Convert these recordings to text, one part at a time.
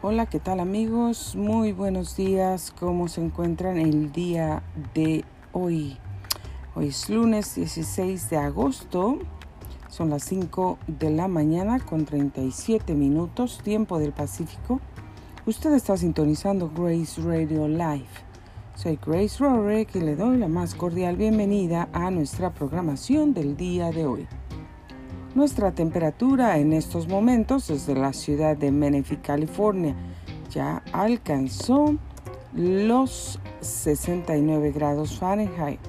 Hola, ¿qué tal amigos? Muy buenos días. ¿Cómo se encuentran el día de hoy? Hoy es lunes 16 de agosto. Son las 5 de la mañana con 37 minutos, tiempo del Pacífico. Usted está sintonizando Grace Radio Live. Soy Grace Rorick y le doy la más cordial bienvenida a nuestra programación del día de hoy. Nuestra temperatura en estos momentos desde la ciudad de Menifee, California, ya alcanzó los 69 grados Fahrenheit.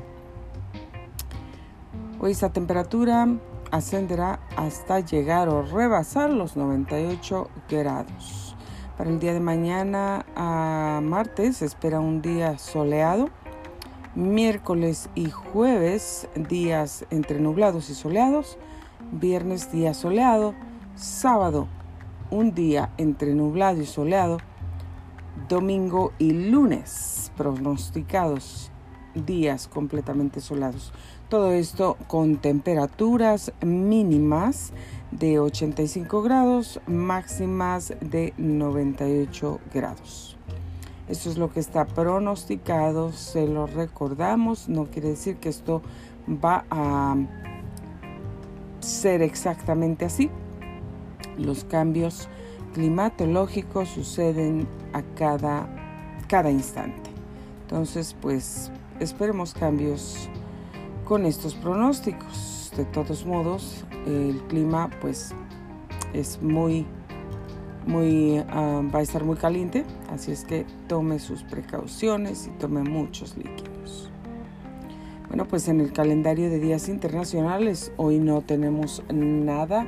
Hoy esta temperatura ascenderá hasta llegar o rebasar los 98 grados. Para el día de mañana a martes espera un día soleado. Miércoles y jueves días entre nublados y soleados viernes día soleado, sábado un día entre nublado y soleado, domingo y lunes pronosticados días completamente soleados. Todo esto con temperaturas mínimas de 85 grados, máximas de 98 grados. Esto es lo que está pronosticado, se lo recordamos, no quiere decir que esto va a ser exactamente así. Los cambios climatológicos suceden a cada, cada instante. Entonces, pues esperemos cambios con estos pronósticos. De todos modos, el clima pues es muy, muy, ah, va a estar muy caliente, así es que tome sus precauciones y tome muchos líquidos. Bueno, pues en el calendario de días internacionales hoy no tenemos nada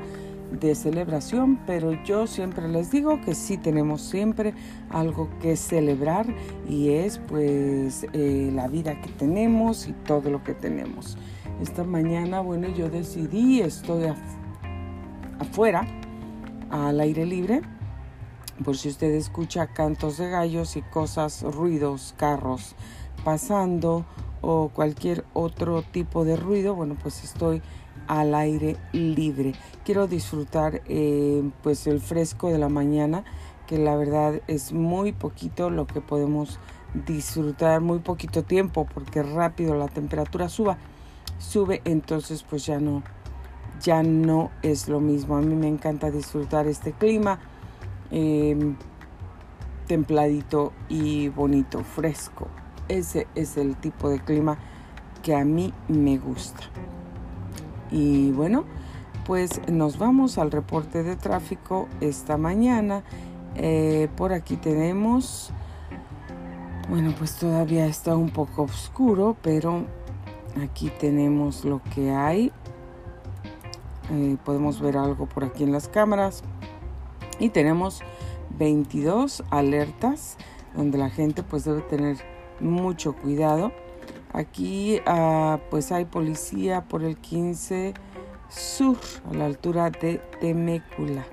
de celebración, pero yo siempre les digo que sí tenemos siempre algo que celebrar y es pues eh, la vida que tenemos y todo lo que tenemos. Esta mañana, bueno, yo decidí, estoy afuera, al aire libre, por si usted escucha cantos de gallos y cosas, ruidos, carros pasando o cualquier otro tipo de ruido, bueno, pues estoy al aire libre. Quiero disfrutar eh, pues el fresco de la mañana, que la verdad es muy poquito lo que podemos disfrutar, muy poquito tiempo, porque rápido la temperatura suba, sube, entonces pues ya no, ya no es lo mismo. A mí me encanta disfrutar este clima. Em, templadito y bonito, fresco. Ese es el tipo de clima que a mí me gusta. Y bueno, pues nos vamos al reporte de tráfico esta mañana. Eh, por aquí tenemos, bueno, pues todavía está un poco oscuro, pero aquí tenemos lo que hay. Eh, podemos ver algo por aquí en las cámaras. Y tenemos 22 alertas donde la gente pues debe tener mucho cuidado. Aquí uh, pues hay policía por el 15 sur a la altura de Temécula.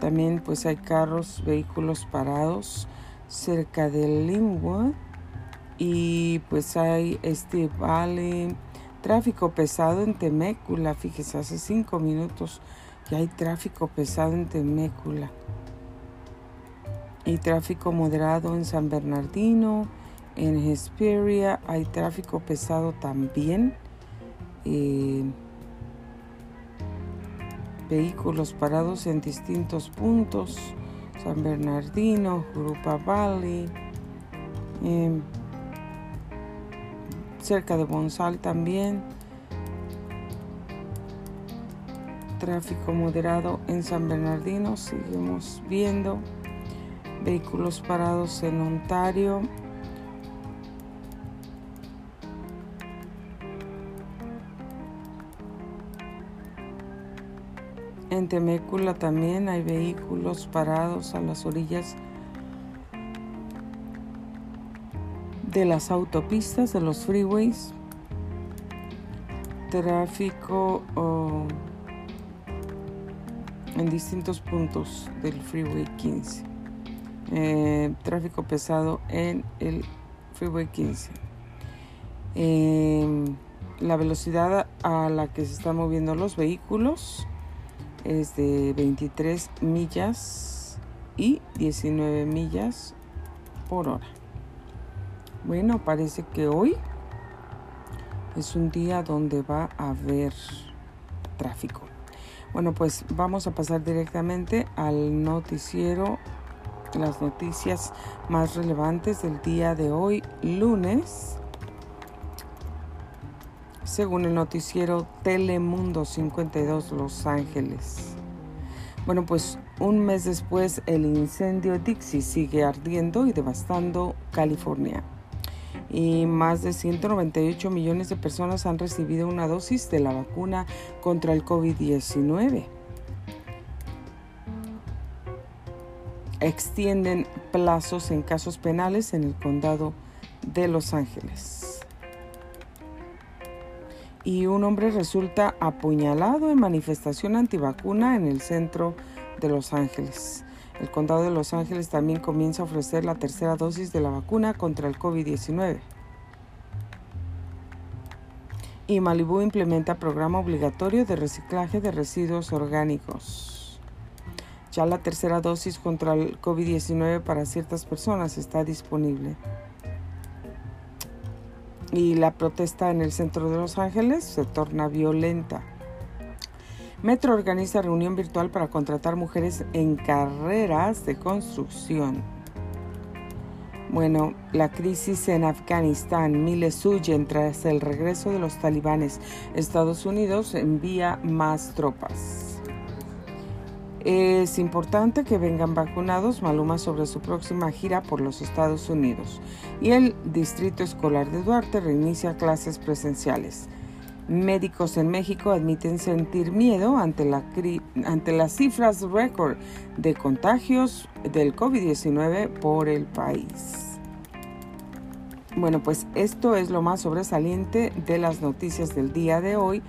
También pues hay carros, vehículos parados cerca de Linwood y pues hay este vale tráfico pesado en Temécula. Fíjese, hace cinco minutos ya hay tráfico pesado en Temécula y tráfico moderado en San Bernardino, en Hesperia hay tráfico pesado también. Eh, vehículos parados en distintos puntos, San Bernardino, Grupa Valley, em, cerca de Bonsal también. Tráfico moderado en San Bernardino, seguimos viendo vehículos parados en Ontario. En Temécula también hay vehículos parados a las orillas de las autopistas, de los freeways. Tráfico oh, en distintos puntos del Freeway 15. Eh, tráfico pesado en el Freeway 15. Em, la velocidad a la que se están moviendo los vehículos es de 23 millas y 19 millas por hora. Bueno, parece que hoy es un día donde va a haber tráfico. Bueno, pues vamos a pasar directamente al noticiero, las noticias más relevantes del día de hoy, lunes. Según el noticiero Telemundo 52 Los Ángeles. Bueno, pues un mes después el incendio Dixie sigue ardiendo y devastando California y más de 198 millones de personas han recibido una dosis de la vacuna contra el COVID-19. Extienden plazos en casos penales en el condado de Los Ángeles. Y un hombre resulta apuñalado en manifestación antivacuna en el centro de Los Ángeles. El condado de Los Ángeles también comienza a ofrecer la tercera dosis de la vacuna contra el COVID-19. Y Malibu implementa programa obligatorio de reciclaje de residuos orgánicos. Ya la tercera dosis contra el COVID-19 para ciertas personas está disponible. Y la protesta en el centro de Los Ángeles se torna violenta. Metro organiza reunión virtual para contratar mujeres en carreras de construcción. Bueno, la crisis en Afganistán, miles huyen tras el regreso de los talibanes. Estados Unidos envía más tropas. Es importante que vengan vacunados Maluma sobre su próxima gira por los Estados Unidos. Y el Distrito Escolar de Duarte reinicia clases presenciales. Médicos en México admiten sentir miedo ante, la ante las cifras récord de contagios del COVID-19 por el país. Bueno, pues esto es lo más sobresaliente de las noticias del día de hoy.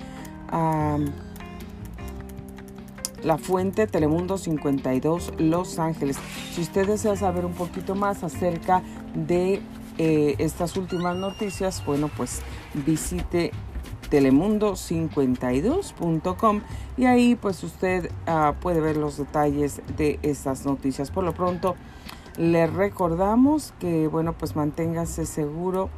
La fuente Telemundo 52 Los Ángeles. Si usted desea saber un poquito más acerca de eh, estas últimas noticias, bueno, pues visite telemundo52.com y ahí pues usted uh, puede ver los detalles de estas noticias. Por lo pronto le recordamos que bueno pues manténgase seguro,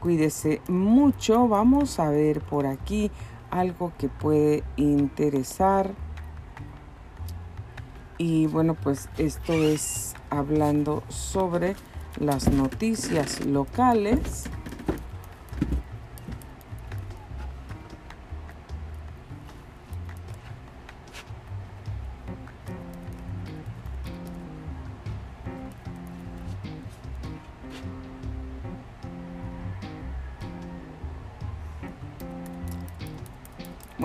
cuídese mucho. Vamos a ver por aquí algo que puede interesar. Y bueno pues esto es hablando sobre las noticias locales.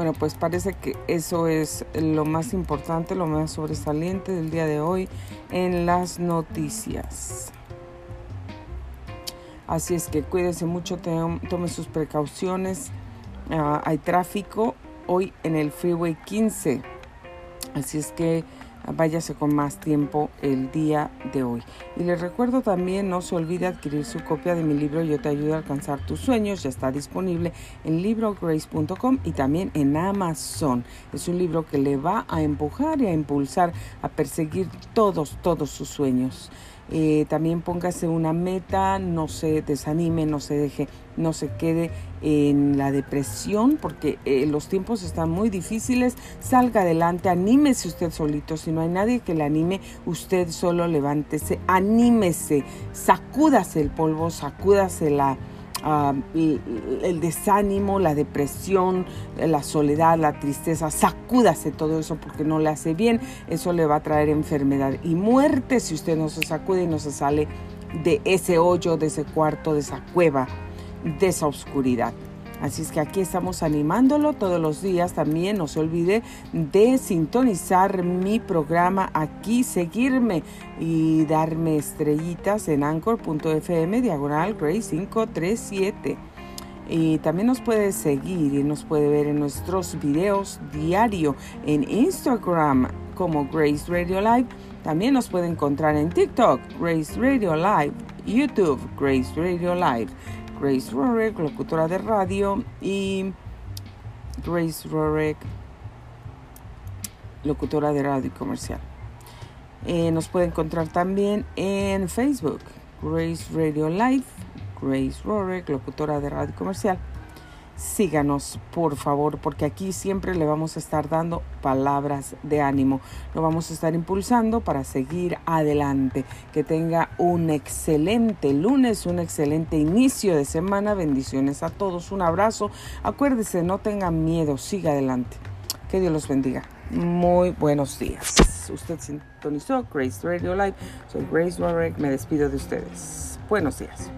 Bueno, pues parece que eso es lo más importante, lo más sobresaliente del día de hoy en las noticias. Así es que cuídese mucho, tome sus precauciones. Ah, hay tráfico hoy en el Freeway 15. Así es que váyase con más tiempo el día de hoy. Y les recuerdo también, no se olvide adquirir su copia de mi libro Yo te ayudo a alcanzar tus sueños. Ya está disponible en librograce.com y también en Amazon. Es un libro que le va a empujar y a impulsar a perseguir todos, todos sus sueños. Eh, también póngase una meta, no se desanime, no se deje, no se quede en la depresión, porque eh, los tiempos están muy difíciles. Salga adelante, anímese usted solito. Si no hay nadie que le anime, usted solo levántese, anímese, sacúdase el polvo, sacúdase la el, desánimo, la depresión, la soledad, la tristeza, sacúdase todo eso porque no le hace bien, eso le va a traer enfermedad y muerte si usted no se sacude y no se sale de ese hoyo, de ese cuarto, de esa cueva, de esa oscuridad. Así es que aquí estamos animándolo todos los días. También no se olvide de sintonizar mi programa aquí, seguirme y darme estrellitas en anchor.fm diagonal Grace 537. Y también nos puede seguir y nos puede ver en nuestros videos diario en Instagram como Grace Radio Live. También nos puede encontrar en TikTok, Grace Radio Live, YouTube, Grace Radio Live. Grace Rorek, locutora de radio, y Grace Rorek, locutora de radio comercial. Eh, nos puede encontrar también en Facebook, Grace Radio Live, Grace Rorek, locutora de radio comercial síganos, por favor, porque aquí siempre le vamos a estar dando palabras de ánimo. Lo vamos a estar impulsando para seguir adelante. Que tenga un excelente lunes, un excelente inicio de semana. Bendiciones a todos. Un abrazo. Acuérdese, no tengan miedo. Siga adelante. Que Dios los bendiga. Muy buenos días. Usted sintonizó Grace Radio Live. Soy Grace Warwick. Me despido de ustedes. Buenos días.